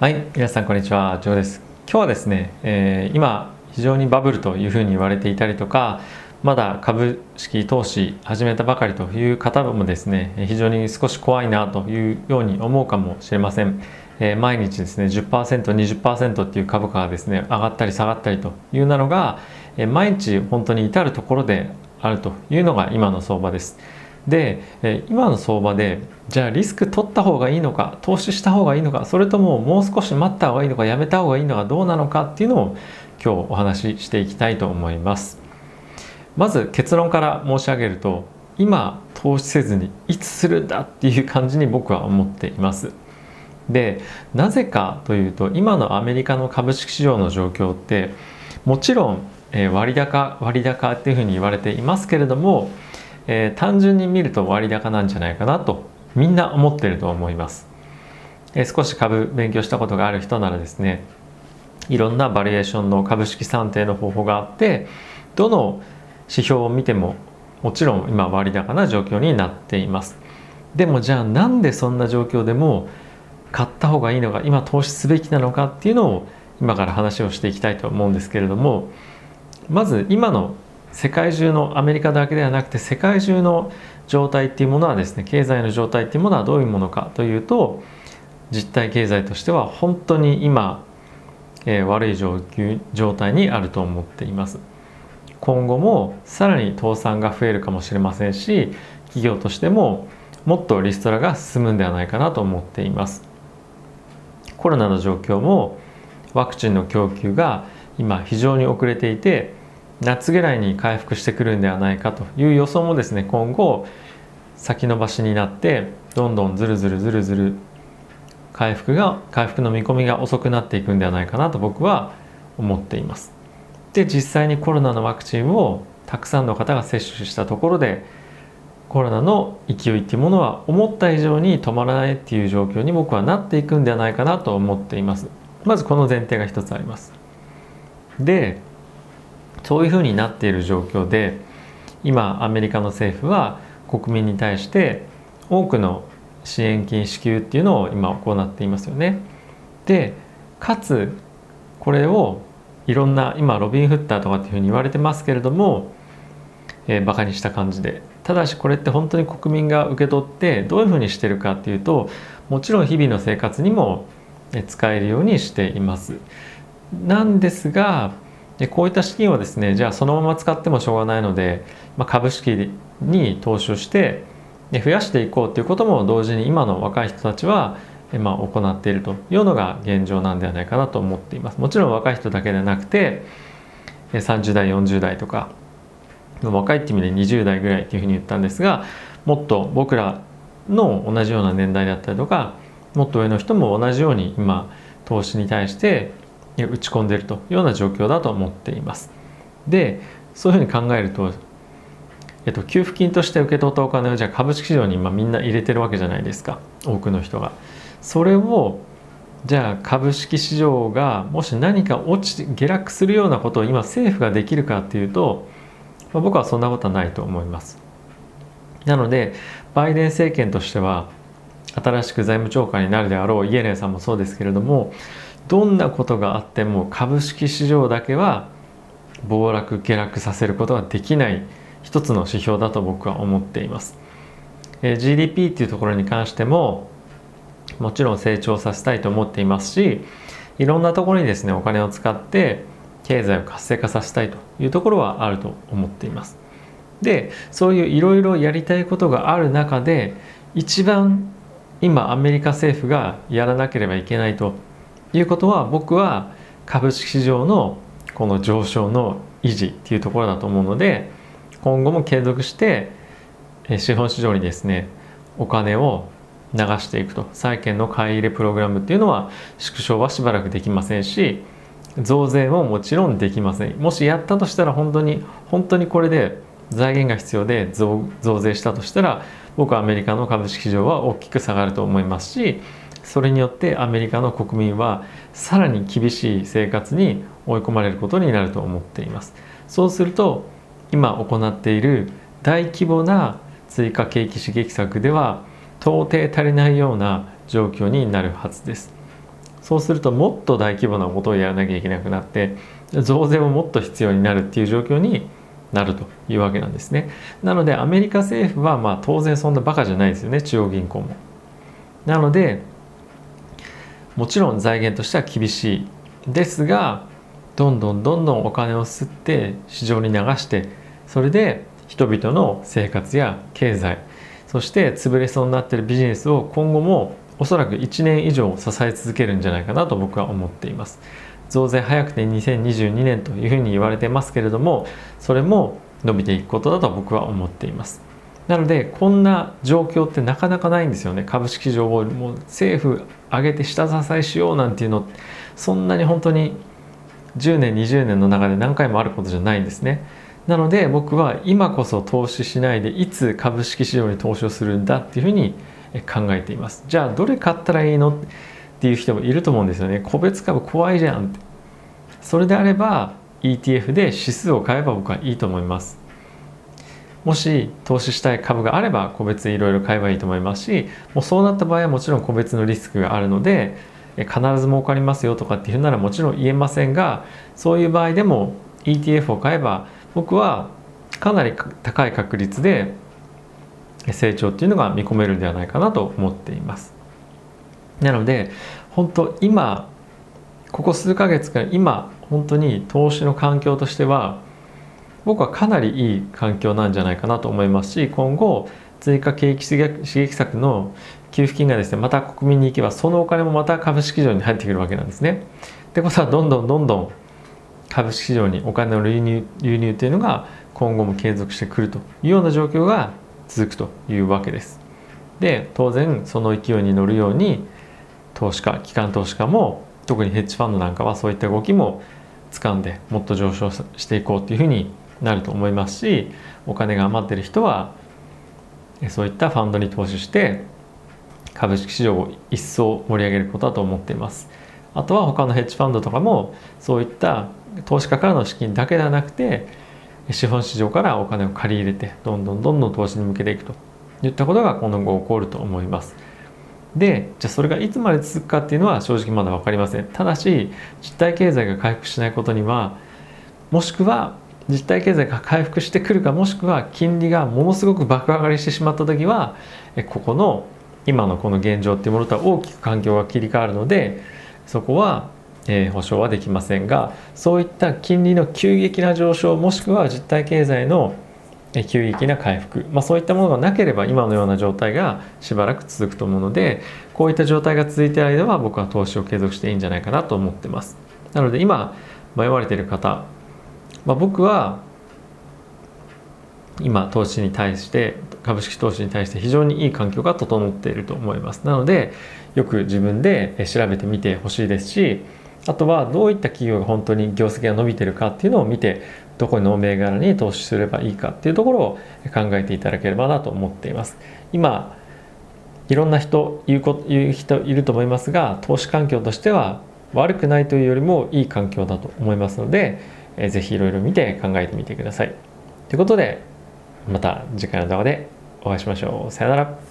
はい皆さんこんにちは。ジョーです。今日はですね、えー、今非常にバブルというふうに言われていたりとかまだ株式投資始めたばかりという方もですね非常に少し怖いなというように思うかもしれません、えー、毎日ですね 10%20% っていう株価がですね上がったり下がったりというなのが、えー、毎日本当に至る所であるというのが今の相場です。でえ今の相場でじゃあリスク取った方がいいのか投資した方がいいのかそれとももう少し待った方がいいのかやめた方がいいのかどうなのかっていうのを今日お話ししていきたいと思います。まず結論から申し上げると今投資せずにいつするんだっていう感じに僕は思っています。でなぜかというと今のアメリカの株式市場の状況ってもちろん割高割高っていうふうに言われていますけれどもえー、単純に見ると割高なんじゃないかなとみんな思ってると思います、えー、少し株勉強したことがある人ならですねいろんなバリエーションの株式算定の方法があってどの指標を見てももちろん今割高な状況になっています。でもじゃあなんでそんな状況でも買った方がいいのか今投資すべきなのかっていうのを今から話をしていきたいと思うんですけれどもまず今の世界中のアメリカだけではなくて世界中の状態っていうものはですね経済の状態っていうものはどういうものかというと実体経済としては本当に今、えー、悪い状状態にあると思っています。今後もさらに倒産が増えるかもしれませんし企業としてももっとリストラが進むんではないかなと思っています。コロナの状況もワクチンの供給が今非常に遅れていて夏ぐらいに回復してくるんではないかという予想もですね今後先延ばしになってどんどんずるずるずるずる回復が回復の見込みが遅くなっていくんではないかなと僕は思っています。で実際にコロナのワクチンをたくさんの方が接種したところでコロナの勢いっていうものは思った以上に止まらないっていう状況に僕はなっていくんではないかなと思っています。まずこの前提が一つあります。でそういうふうになっている状況で今アメリカの政府は国民に対して多くの支援金支給っていうのを今行っていますよね。でかつこれをいろんな今ロビン・フッターとかっていうふうに言われてますけれども、えー、バカにした感じでただしこれって本当に国民が受け取ってどういうふうにしてるかっていうともちろん日々の生活にも使えるようにしています。なんですがでこういった資金をですねじゃあそのまま使ってもしょうがないので、まあ、株式に投資をしてで増やしていこうということも同時に今の若い人たちは、まあ、行っているというのが現状なんではないかなと思っています。もちろん若い人だけでなくて30代40代とか若いって意味で20代ぐらいっていうふうに言ったんですがもっと僕らの同じような年代だったりとかもっと上の人も同じように今投資に対して打ち込んでいるというような状況だと思っています。でそういうふうに考えると、えっと、給付金として受け取ったお金をじゃあ株式市場に今みんな入れてるわけじゃないですか多くの人が。それをじゃあ株式市場がもし何か落ち下落するようなことを今政府ができるかっていうと、まあ、僕はそんなことはないと思います。なのでバイデン政権としては新しく財務長官になるであろうイエレンさんもそうですけれどもどんなことがあっても株式市場だけは暴落下落させることができない一つの指標だと僕は思っています。え GDP っていうところに関してももちろん成長させたいと思っていますしいろんなところにですねお金を使って経済を活性化させたいというところはあると思っています。でそういういろいろやりたいことがある中で一番今アメリカ政府がやらなければいけないということは僕は株式市場のこの上昇の維持っていうところだと思うので今後も継続して資本市場にですねお金を流していくと。債券の買い入れプログラムっていうのは縮小はしばらくできませんし増税ももちろんできません。もしやったとしたら本当に本当にこれで財源が必要で増税したとしたら僕はアメリカの株式市場は大きく下がると思いますしそれによってアメリカの国民はさらに厳しい生活に追い込まれることになると思っています。そうすると今行っている大規模な追加景気刺激策では到底足りないような状況になるはずです。そうするともっと大規模なことをやらなきゃいけなくなって増税ももっと必要になるっていう状況になるというわけなんですね。なのでアメリカ政府はまあ当然そんなバカじゃないですよね中央銀行も。なのでもちろん財源としては厳しいですがどんどんどんどんお金を吸って市場に流してそれで人々の生活や経済そして潰れそうになってるビジネスを今後もおそらく1年以上支え続けるんじゃないかなと僕は思っています。増税早くて2022年というふうに言われてますけれどもそれも伸びていくことだと僕は思っています。なのでこんな状況ってなかなかないんですよね。株式市場をもう政府上げて下支えしようなんていうの。そんなに本当に10年20年の中で何回もあることじゃないんですね。なので僕は今こそ投資しないでいつ株式市場に投資をするんだっていうふうに考えています。じゃあどれ買ったらいいのっていう人もいると思うんですよね。個別株怖いじゃんって。それであれば ETF で指数を買えば僕はいいと思います。もし投資したい株があれば個別いろいろ買えばいいと思いますしもうそうなった場合はもちろん個別のリスクがあるので必ず儲かりますよとかっていうならもちろん言えませんがそういう場合でも ETF を買えば僕はかなり高い確率で成長っていうのが見込めるんではないかなと思っています。なので本当今ここ数ヶ月から今本当に投資の環境としては僕はかなりいい環境なんじゃないかなと思いますし今後追加景気刺激策の給付金がですねまた国民に行けばそのお金もまた株式市場に入ってくるわけなんですね。ってことはどんどんどんどん株式市場にお金の流入流入というのが今後も継続してくるというような状況が続くというわけです。で当然その勢いに乗るように投資家機関投資家も特にヘッジファンドなんかはそういった動きも掴んでもっと上昇していこうというふうになると思いますしお金が余ってる人はそういったファンドに投資して株式市場を一層盛り上げることだと思っています。あとは他のヘッジファンドとかもそういった投資家からの資金だけではなくて資本市場からお金を借り入れてどんどんどんどん投資に向けていくといったことが今後起こると思います。でじゃあそれがいつまで続くかっていうのは正直まだ分かりません。ただし実体経済が回復しないことにはもしくは実体経済が回復してくるかもしくは金利がものすごく爆上がりしてしまった時はここの今のこの現状っていうものとは大きく環境が切り替わるのでそこは、えー、保証はできませんがそういった金利の急激な上昇もしくは実体経済の急激な回復、まあ、そういったものがなければ今のような状態がしばらく続くと思うのでこういった状態が続いている間は僕は投資を継続していいんじゃないかなと思ってます。なので今迷われている方まあ、僕は今投資に対して株式投資に対して非常にいい環境が整っていると思います。なのでよく自分で調べてみてほしいですしあとはどういった企業が本当に業績が伸びてるかっていうのを見てどこの銘柄に投資すればいいかっていうところを考えていただければなと思っています。今いろんな人言うこと言う人いると思いますが投資環境としては悪くないというよりもいい環境だと思いますのでえー、ぜひいろいろ見て考えてみてください。ということで、また次回の動画でお会いしましょう。さよなら。